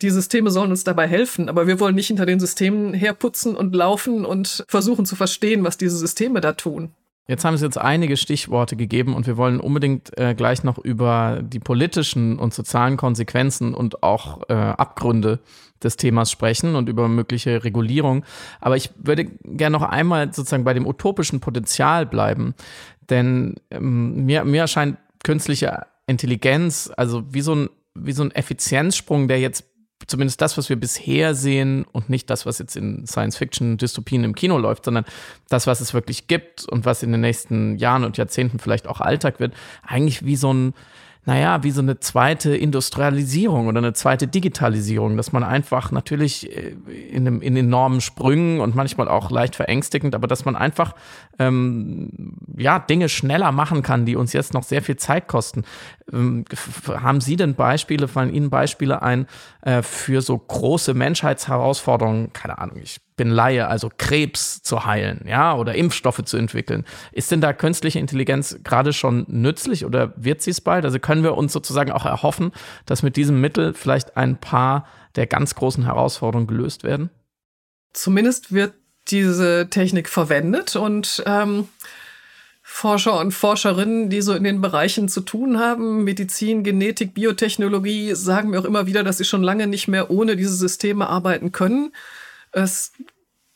die Systeme sollen uns dabei helfen, aber wir wollen nicht hinter den Systemen herputzen und laufen und versuchen zu verstehen, was diese Systeme da tun. Jetzt haben Sie jetzt einige Stichworte gegeben und wir wollen unbedingt äh, gleich noch über die politischen und sozialen Konsequenzen und auch äh, Abgründe des Themas sprechen und über mögliche Regulierung. Aber ich würde gerne noch einmal sozusagen bei dem utopischen Potenzial bleiben, denn ähm, mir, mir erscheint künstliche Intelligenz, also wie so ein, wie so ein Effizienzsprung, der jetzt zumindest das, was wir bisher sehen und nicht das, was jetzt in Science-Fiction-Dystopien im Kino läuft, sondern das, was es wirklich gibt und was in den nächsten Jahren und Jahrzehnten vielleicht auch Alltag wird, eigentlich wie so ein naja, wie so eine zweite Industrialisierung oder eine zweite Digitalisierung, dass man einfach natürlich äh, in, einem, in enormen Sprüngen und manchmal auch leicht verängstigend, aber dass man einfach ähm, ja, Dinge schneller machen kann, die uns jetzt noch sehr viel Zeit kosten. Ähm, haben Sie denn Beispiele, fallen Ihnen Beispiele ein äh, für so große Menschheitsherausforderungen? Keine Ahnung, ich bin Laie, also Krebs zu heilen, ja, oder Impfstoffe zu entwickeln. Ist denn da künstliche Intelligenz gerade schon nützlich oder wird sie es bald? Also können wir uns sozusagen auch erhoffen, dass mit diesem Mittel vielleicht ein paar der ganz großen Herausforderungen gelöst werden? Zumindest wird diese Technik verwendet und ähm, Forscher und Forscherinnen, die so in den Bereichen zu tun haben, Medizin, Genetik, Biotechnologie, sagen mir auch immer wieder, dass sie schon lange nicht mehr ohne diese Systeme arbeiten können. Es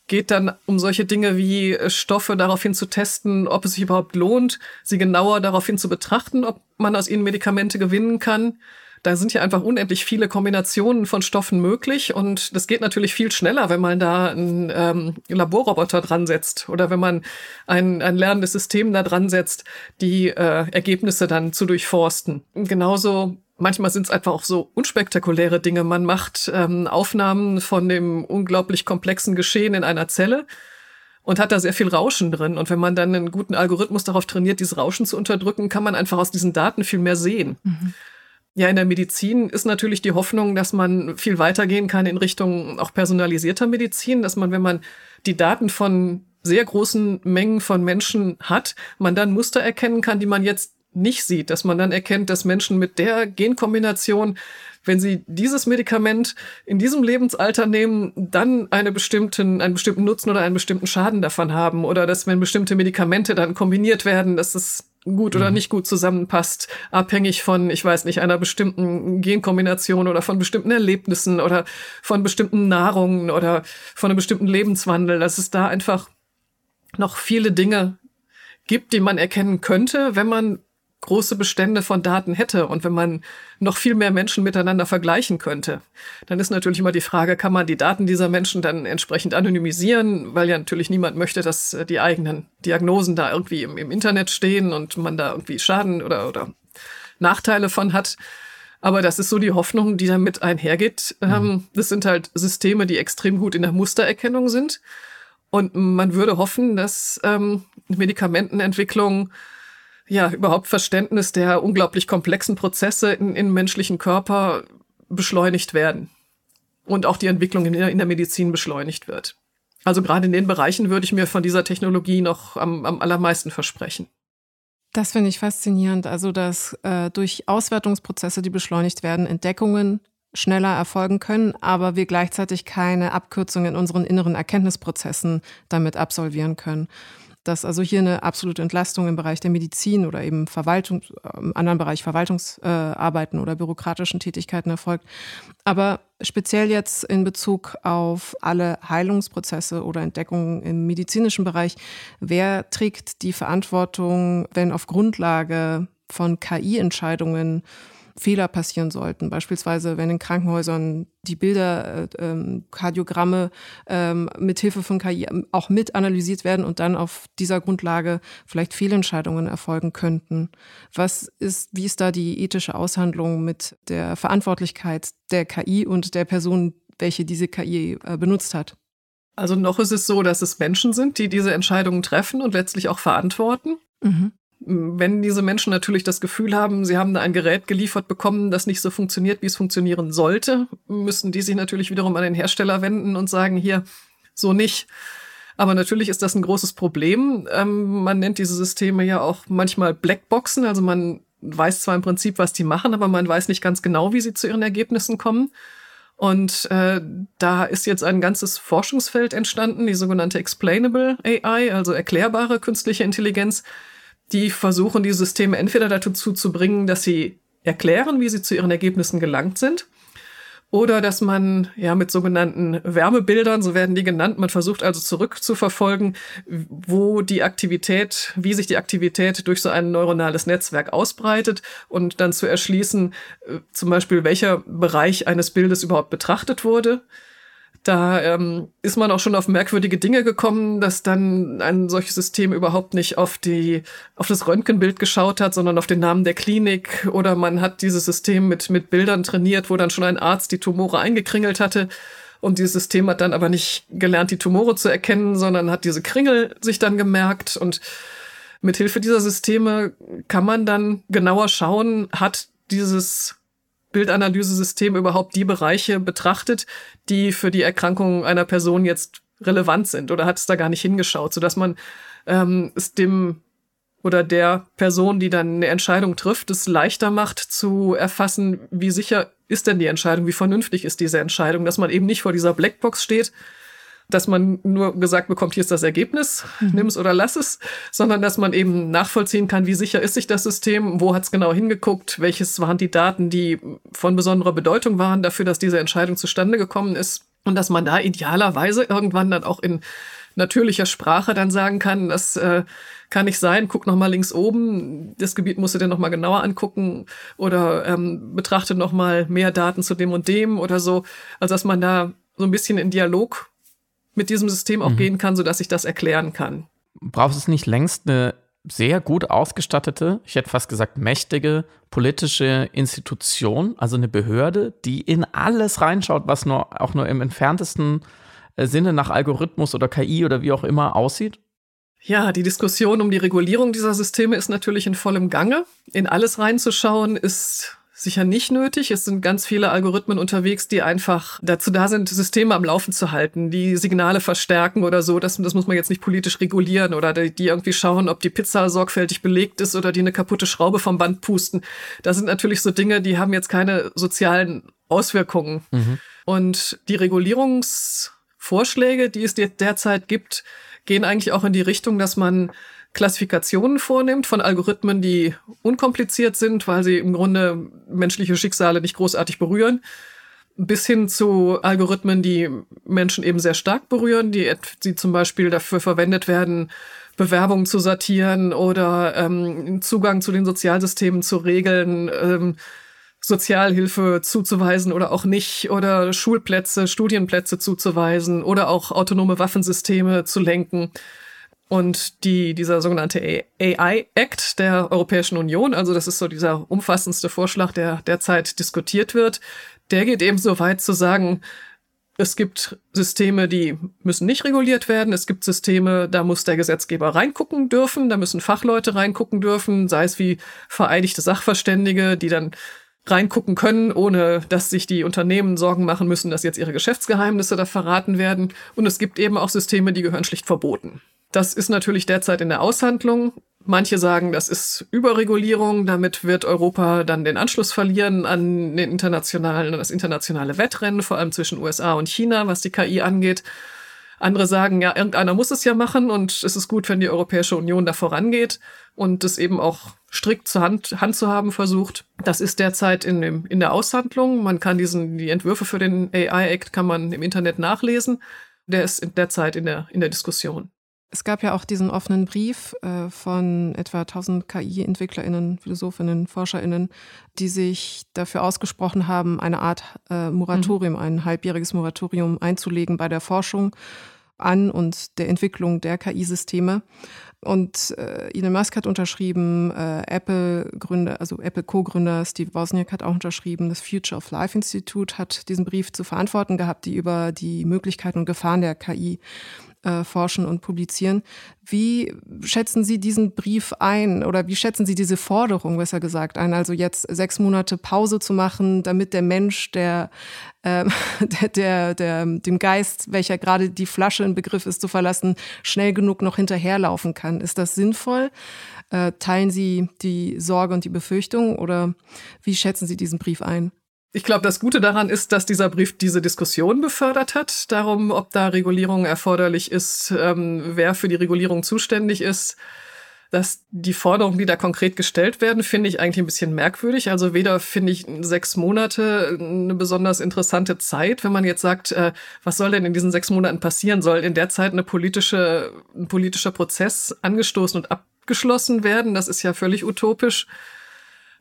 geht dann um solche Dinge wie äh, Stoffe daraufhin zu testen, ob es sich überhaupt lohnt, sie genauer daraufhin zu betrachten, ob man aus ihnen Medikamente gewinnen kann. Da sind ja einfach unendlich viele Kombinationen von Stoffen möglich und das geht natürlich viel schneller, wenn man da einen ähm, Laborroboter dran setzt oder wenn man ein, ein lernendes System da dran setzt, die äh, Ergebnisse dann zu durchforsten. Genauso Manchmal sind es einfach auch so unspektakuläre Dinge. Man macht ähm, Aufnahmen von dem unglaublich komplexen Geschehen in einer Zelle und hat da sehr viel Rauschen drin. Und wenn man dann einen guten Algorithmus darauf trainiert, dieses Rauschen zu unterdrücken, kann man einfach aus diesen Daten viel mehr sehen. Mhm. Ja, in der Medizin ist natürlich die Hoffnung, dass man viel weitergehen kann in Richtung auch personalisierter Medizin, dass man, wenn man die Daten von sehr großen Mengen von Menschen hat, man dann Muster erkennen kann, die man jetzt nicht sieht, dass man dann erkennt, dass Menschen mit der Genkombination, wenn sie dieses Medikament in diesem Lebensalter nehmen, dann eine bestimmten, einen bestimmten Nutzen oder einen bestimmten Schaden davon haben. Oder dass wenn bestimmte Medikamente dann kombiniert werden, dass es gut oder mhm. nicht gut zusammenpasst, abhängig von, ich weiß nicht, einer bestimmten Genkombination oder von bestimmten Erlebnissen oder von bestimmten Nahrungen oder von einem bestimmten Lebenswandel, dass es da einfach noch viele Dinge gibt, die man erkennen könnte, wenn man große Bestände von Daten hätte und wenn man noch viel mehr Menschen miteinander vergleichen könnte, dann ist natürlich immer die Frage, kann man die Daten dieser Menschen dann entsprechend anonymisieren, weil ja natürlich niemand möchte, dass äh, die eigenen Diagnosen da irgendwie im, im Internet stehen und man da irgendwie Schaden oder, oder Nachteile von hat. Aber das ist so die Hoffnung, die damit einhergeht. Mhm. Ähm, das sind halt Systeme, die extrem gut in der Mustererkennung sind. Und man würde hoffen, dass ähm, Medikamentenentwicklung ja, überhaupt Verständnis der unglaublich komplexen Prozesse in, in menschlichen Körper beschleunigt werden. Und auch die Entwicklung in der, in der Medizin beschleunigt wird. Also gerade in den Bereichen würde ich mir von dieser Technologie noch am, am allermeisten versprechen. Das finde ich faszinierend. Also, dass äh, durch Auswertungsprozesse, die beschleunigt werden, Entdeckungen schneller erfolgen können, aber wir gleichzeitig keine Abkürzung in unseren inneren Erkenntnisprozessen damit absolvieren können dass also hier eine absolute Entlastung im Bereich der Medizin oder eben Verwaltung, im anderen Bereich Verwaltungsarbeiten oder bürokratischen Tätigkeiten erfolgt. Aber speziell jetzt in Bezug auf alle Heilungsprozesse oder Entdeckungen im medizinischen Bereich, wer trägt die Verantwortung, wenn auf Grundlage von KI-Entscheidungen Fehler passieren sollten. Beispielsweise, wenn in Krankenhäusern die Bilder, äh, ähm, Kardiogramme ähm, mit Hilfe von KI auch mit analysiert werden und dann auf dieser Grundlage vielleicht Fehlentscheidungen erfolgen könnten. Was ist, wie ist da die ethische Aushandlung mit der Verantwortlichkeit der KI und der Person, welche diese KI äh, benutzt hat? Also noch ist es so, dass es Menschen sind, die diese Entscheidungen treffen und letztlich auch verantworten. Mhm. Wenn diese Menschen natürlich das Gefühl haben, sie haben da ein Gerät geliefert bekommen, das nicht so funktioniert, wie es funktionieren sollte, müssen die sich natürlich wiederum an den Hersteller wenden und sagen, hier, so nicht. Aber natürlich ist das ein großes Problem. Ähm, man nennt diese Systeme ja auch manchmal Blackboxen. Also man weiß zwar im Prinzip, was die machen, aber man weiß nicht ganz genau, wie sie zu ihren Ergebnissen kommen. Und äh, da ist jetzt ein ganzes Forschungsfeld entstanden, die sogenannte Explainable AI, also erklärbare künstliche Intelligenz, die versuchen, die Systeme entweder dazu zu bringen, dass sie erklären, wie sie zu ihren Ergebnissen gelangt sind, oder dass man ja mit sogenannten Wärmebildern, so werden die genannt, man versucht also zurückzuverfolgen, wo die Aktivität, wie sich die Aktivität durch so ein neuronales Netzwerk ausbreitet und dann zu erschließen, äh, zum Beispiel welcher Bereich eines Bildes überhaupt betrachtet wurde. Da ähm, ist man auch schon auf merkwürdige Dinge gekommen, dass dann ein solches System überhaupt nicht auf die, auf das Röntgenbild geschaut hat, sondern auf den Namen der Klinik. Oder man hat dieses System mit, mit Bildern trainiert, wo dann schon ein Arzt die Tumore eingekringelt hatte. Und dieses System hat dann aber nicht gelernt, die Tumore zu erkennen, sondern hat diese Kringel sich dann gemerkt. Und mit Hilfe dieser Systeme kann man dann genauer schauen, hat dieses Bildanalysesystem überhaupt die Bereiche betrachtet, die für die Erkrankung einer Person jetzt relevant sind? Oder hat es da gar nicht hingeschaut, sodass man ähm, es dem oder der Person, die dann eine Entscheidung trifft, es leichter macht zu erfassen, wie sicher ist denn die Entscheidung, wie vernünftig ist diese Entscheidung, dass man eben nicht vor dieser Blackbox steht dass man nur gesagt bekommt, hier ist das Ergebnis, mhm. nimm es oder lass es, sondern dass man eben nachvollziehen kann, wie sicher ist sich das System, wo hat es genau hingeguckt, welches waren die Daten, die von besonderer Bedeutung waren dafür, dass diese Entscheidung zustande gekommen ist und dass man da idealerweise irgendwann dann auch in natürlicher Sprache dann sagen kann, das äh, kann nicht sein, guck noch mal links oben, das Gebiet musst du dir noch mal genauer angucken oder ähm, betrachte noch mal mehr Daten zu dem und dem oder so, also dass man da so ein bisschen in Dialog mit diesem System auch mhm. gehen kann, sodass ich das erklären kann. Braucht es nicht längst eine sehr gut ausgestattete, ich hätte fast gesagt mächtige politische Institution, also eine Behörde, die in alles reinschaut, was nur auch nur im entferntesten äh, Sinne nach Algorithmus oder KI oder wie auch immer aussieht? Ja, die Diskussion um die Regulierung dieser Systeme ist natürlich in vollem Gange. In alles reinzuschauen ist sicher nicht nötig. Es sind ganz viele Algorithmen unterwegs, die einfach dazu da sind, Systeme am Laufen zu halten, die Signale verstärken oder so. Das, das muss man jetzt nicht politisch regulieren oder die, die irgendwie schauen, ob die Pizza sorgfältig belegt ist oder die eine kaputte Schraube vom Band pusten. Das sind natürlich so Dinge, die haben jetzt keine sozialen Auswirkungen. Mhm. Und die Regulierungsvorschläge, die es derzeit gibt, gehen eigentlich auch in die Richtung, dass man Klassifikationen vornimmt von Algorithmen, die unkompliziert sind, weil sie im Grunde menschliche Schicksale nicht großartig berühren, bis hin zu Algorithmen, die Menschen eben sehr stark berühren, die, die zum Beispiel dafür verwendet werden, Bewerbungen zu sortieren oder ähm, Zugang zu den Sozialsystemen zu regeln, ähm, Sozialhilfe zuzuweisen oder auch nicht oder Schulplätze, Studienplätze zuzuweisen oder auch autonome Waffensysteme zu lenken. Und die, dieser sogenannte AI Act der Europäischen Union, also das ist so dieser umfassendste Vorschlag, der derzeit diskutiert wird, der geht eben so weit zu sagen, es gibt Systeme, die müssen nicht reguliert werden. Es gibt Systeme, da muss der Gesetzgeber reingucken dürfen, da müssen Fachleute reingucken dürfen, sei es wie vereidigte Sachverständige, die dann reingucken können, ohne dass sich die Unternehmen Sorgen machen müssen, dass jetzt ihre Geschäftsgeheimnisse da verraten werden. Und es gibt eben auch Systeme, die gehören schlicht verboten. Das ist natürlich derzeit in der Aushandlung. Manche sagen, das ist Überregulierung, damit wird Europa dann den Anschluss verlieren an den internationalen, an das internationale Wettrennen, vor allem zwischen USA und China, was die KI angeht. Andere sagen, ja, irgendeiner muss es ja machen und es ist gut, wenn die Europäische Union da vorangeht und es eben auch strikt zur Hand, Hand zu haben versucht. Das ist derzeit in, dem, in der Aushandlung. Man kann diesen, die Entwürfe für den AI Act kann man im Internet nachlesen. Der ist derzeit in der, in der Diskussion. Es gab ja auch diesen offenen Brief äh, von etwa 1000 KI-EntwicklerInnen, PhilosophInnen, ForscherInnen, die sich dafür ausgesprochen haben, eine Art äh, Moratorium, mhm. ein halbjähriges Moratorium einzulegen bei der Forschung an und der Entwicklung der KI-Systeme. Und äh, Elon Musk hat unterschrieben, äh, Apple-Gründer, also Apple-Co-Gründer Steve Wozniak hat auch unterschrieben, das Future of Life Institute hat diesen Brief zu verantworten gehabt, die über die Möglichkeiten und Gefahren der KI äh, forschen und publizieren. Wie schätzen Sie diesen Brief ein oder wie schätzen Sie diese Forderung, besser gesagt, ein? Also jetzt sechs Monate Pause zu machen, damit der Mensch, der, äh, der, der, der, dem Geist, welcher gerade die Flasche im Begriff ist zu verlassen, schnell genug noch hinterherlaufen kann. Ist das sinnvoll? Äh, teilen Sie die Sorge und die Befürchtung oder wie schätzen Sie diesen Brief ein? Ich glaube, das Gute daran ist, dass dieser Brief diese Diskussion befördert hat, darum, ob da Regulierung erforderlich ist, ähm, wer für die Regulierung zuständig ist. dass die Forderungen, die da konkret gestellt werden, finde ich eigentlich ein bisschen merkwürdig. Also weder finde ich sechs Monate eine besonders interessante Zeit, wenn man jetzt sagt, äh, was soll denn in diesen sechs Monaten passieren? Soll in der Zeit eine politische, ein politischer Prozess angestoßen und abgeschlossen werden? Das ist ja völlig utopisch.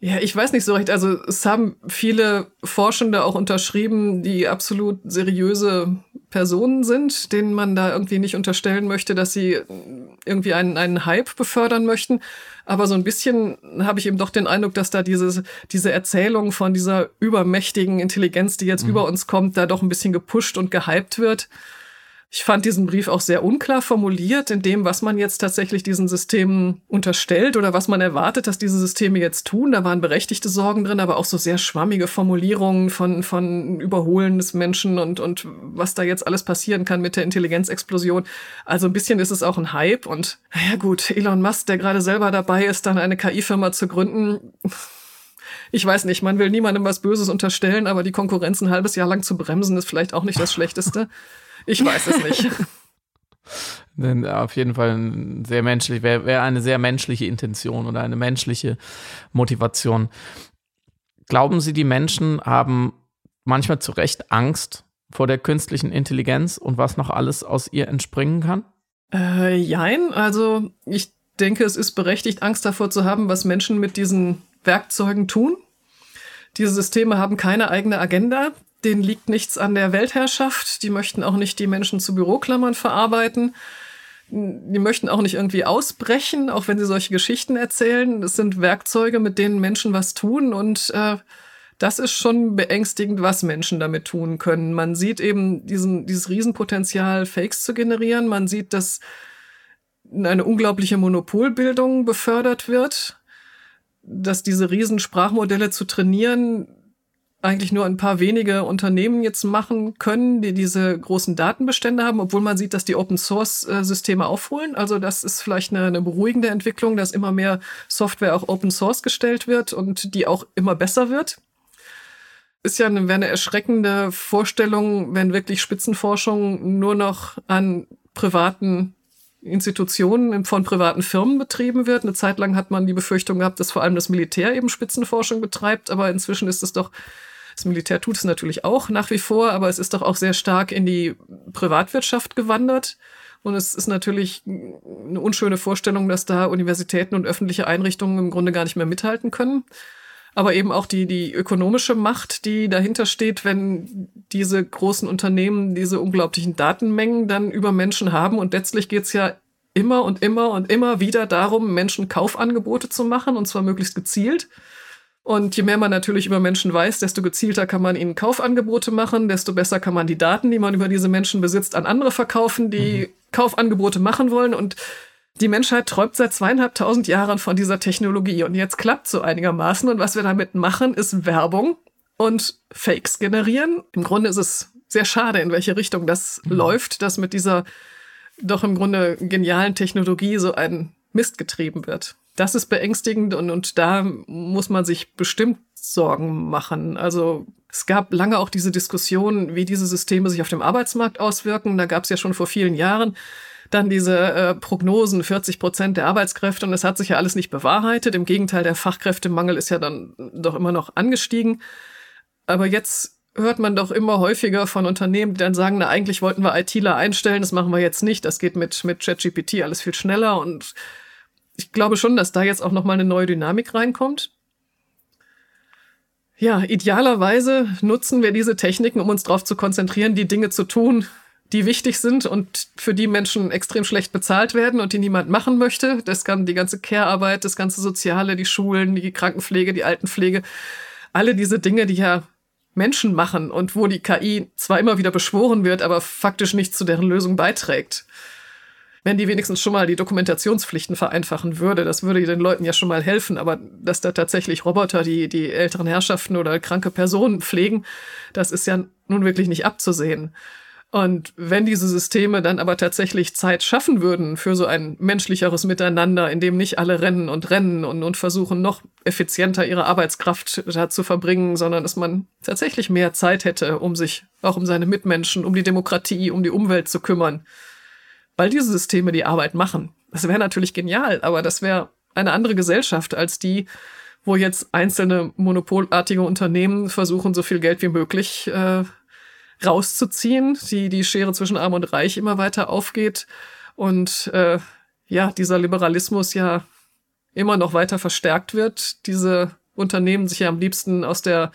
Ja, ich weiß nicht so recht. Also es haben viele Forschende auch unterschrieben, die absolut seriöse Personen sind, denen man da irgendwie nicht unterstellen möchte, dass sie irgendwie einen, einen Hype befördern möchten. Aber so ein bisschen habe ich eben doch den Eindruck, dass da diese, diese Erzählung von dieser übermächtigen Intelligenz, die jetzt mhm. über uns kommt, da doch ein bisschen gepusht und gehypt wird. Ich fand diesen Brief auch sehr unklar formuliert in dem, was man jetzt tatsächlich diesen Systemen unterstellt oder was man erwartet, dass diese Systeme jetzt tun. Da waren berechtigte Sorgen drin, aber auch so sehr schwammige Formulierungen von, von Überholen des Menschen und, und was da jetzt alles passieren kann mit der Intelligenzexplosion. Also ein bisschen ist es auch ein Hype und naja gut, Elon Musk, der gerade selber dabei ist, dann eine KI-Firma zu gründen, ich weiß nicht, man will niemandem was Böses unterstellen, aber die Konkurrenz ein halbes Jahr lang zu bremsen, ist vielleicht auch nicht das Schlechteste. Ich weiß es nicht. Denn auf jeden Fall sehr menschlich, wäre wär eine sehr menschliche Intention oder eine menschliche Motivation. Glauben Sie, die Menschen haben manchmal zu Recht Angst vor der künstlichen Intelligenz und was noch alles aus ihr entspringen kann? Äh, jein, also ich denke, es ist berechtigt, Angst davor zu haben, was Menschen mit diesen Werkzeugen tun. Diese Systeme haben keine eigene Agenda denen liegt nichts an der Weltherrschaft. Die möchten auch nicht die Menschen zu Büroklammern verarbeiten. Die möchten auch nicht irgendwie ausbrechen, auch wenn sie solche Geschichten erzählen. Das sind Werkzeuge, mit denen Menschen was tun und äh, das ist schon beängstigend, was Menschen damit tun können. Man sieht eben diesen, dieses Riesenpotenzial, Fakes zu generieren. Man sieht, dass eine unglaubliche Monopolbildung befördert wird, dass diese Riesensprachmodelle zu trainieren eigentlich nur ein paar wenige Unternehmen jetzt machen können, die diese großen Datenbestände haben, obwohl man sieht, dass die Open Source äh, aufholen. Also das ist vielleicht eine, eine beruhigende Entwicklung, dass immer mehr Software auch Open Source gestellt wird und die auch immer besser wird. Ist ja eine, eine erschreckende Vorstellung, wenn wirklich Spitzenforschung nur noch an privaten Institutionen von privaten Firmen betrieben wird. Eine Zeit lang hat man die Befürchtung gehabt, dass vor allem das Militär eben Spitzenforschung betreibt, aber inzwischen ist es doch das Militär tut es natürlich auch nach wie vor, aber es ist doch auch sehr stark in die Privatwirtschaft gewandert. Und es ist natürlich eine unschöne Vorstellung, dass da Universitäten und öffentliche Einrichtungen im Grunde gar nicht mehr mithalten können. Aber eben auch die, die ökonomische Macht, die dahinter steht, wenn diese großen Unternehmen diese unglaublichen Datenmengen dann über Menschen haben. Und letztlich geht's ja immer und immer und immer wieder darum, Menschen Kaufangebote zu machen, und zwar möglichst gezielt. Und je mehr man natürlich über Menschen weiß, desto gezielter kann man ihnen Kaufangebote machen, desto besser kann man die Daten, die man über diese Menschen besitzt, an andere verkaufen, die mhm. Kaufangebote machen wollen. Und die Menschheit träumt seit zweieinhalbtausend Jahren von dieser Technologie. Und jetzt klappt so einigermaßen. Und was wir damit machen, ist Werbung und Fakes generieren. Im Grunde ist es sehr schade, in welche Richtung das mhm. läuft, dass mit dieser doch im Grunde genialen Technologie so ein Mist getrieben wird das ist beängstigend und, und da muss man sich bestimmt Sorgen machen. Also es gab lange auch diese Diskussion, wie diese Systeme sich auf dem Arbeitsmarkt auswirken. Da gab es ja schon vor vielen Jahren dann diese äh, Prognosen, 40 Prozent der Arbeitskräfte und es hat sich ja alles nicht bewahrheitet. Im Gegenteil, der Fachkräftemangel ist ja dann doch immer noch angestiegen. Aber jetzt hört man doch immer häufiger von Unternehmen, die dann sagen, na eigentlich wollten wir ITler einstellen, das machen wir jetzt nicht, das geht mit, mit ChatGPT alles viel schneller und ich glaube schon, dass da jetzt auch nochmal eine neue Dynamik reinkommt. Ja, idealerweise nutzen wir diese Techniken, um uns darauf zu konzentrieren, die Dinge zu tun, die wichtig sind und für die Menschen extrem schlecht bezahlt werden und die niemand machen möchte. Das kann die ganze Care-Arbeit, das ganze Soziale, die Schulen, die Krankenpflege, die Altenpflege. Alle diese Dinge, die ja Menschen machen und wo die KI zwar immer wieder beschworen wird, aber faktisch nicht zu deren Lösung beiträgt wenn die wenigstens schon mal die Dokumentationspflichten vereinfachen würde. Das würde den Leuten ja schon mal helfen, aber dass da tatsächlich Roboter die, die älteren Herrschaften oder kranke Personen pflegen, das ist ja nun wirklich nicht abzusehen. Und wenn diese Systeme dann aber tatsächlich Zeit schaffen würden für so ein menschlicheres Miteinander, in dem nicht alle rennen und rennen und, und versuchen, noch effizienter ihre Arbeitskraft da zu verbringen, sondern dass man tatsächlich mehr Zeit hätte, um sich auch um seine Mitmenschen, um die Demokratie, um die Umwelt zu kümmern, weil diese Systeme die Arbeit machen. Das wäre natürlich genial, aber das wäre eine andere Gesellschaft als die, wo jetzt einzelne monopolartige Unternehmen versuchen, so viel Geld wie möglich äh, rauszuziehen, die die Schere zwischen Arm und Reich immer weiter aufgeht und äh, ja, dieser Liberalismus ja immer noch weiter verstärkt wird, diese Unternehmen sich ja am liebsten aus der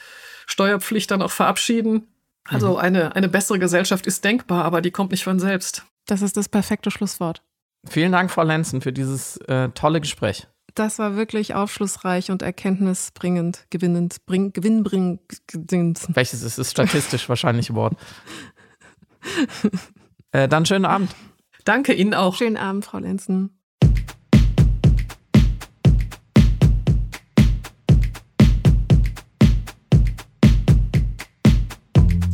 Steuerpflicht dann auch verabschieden. Also mhm. eine, eine bessere Gesellschaft ist denkbar, aber die kommt nicht von selbst. Das ist das perfekte Schlusswort. Vielen Dank, Frau Lenzen, für dieses äh, tolle Gespräch. Das war wirklich aufschlussreich und erkenntnisbringend, gewinnend, bring, gewinnbringend. Welches ist das statistisch wahrscheinliche Wort? äh, dann schönen Abend. Danke Ihnen auch. Schönen Abend, Frau Lenzen.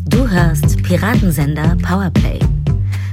Du hörst Piratensender Powerplay.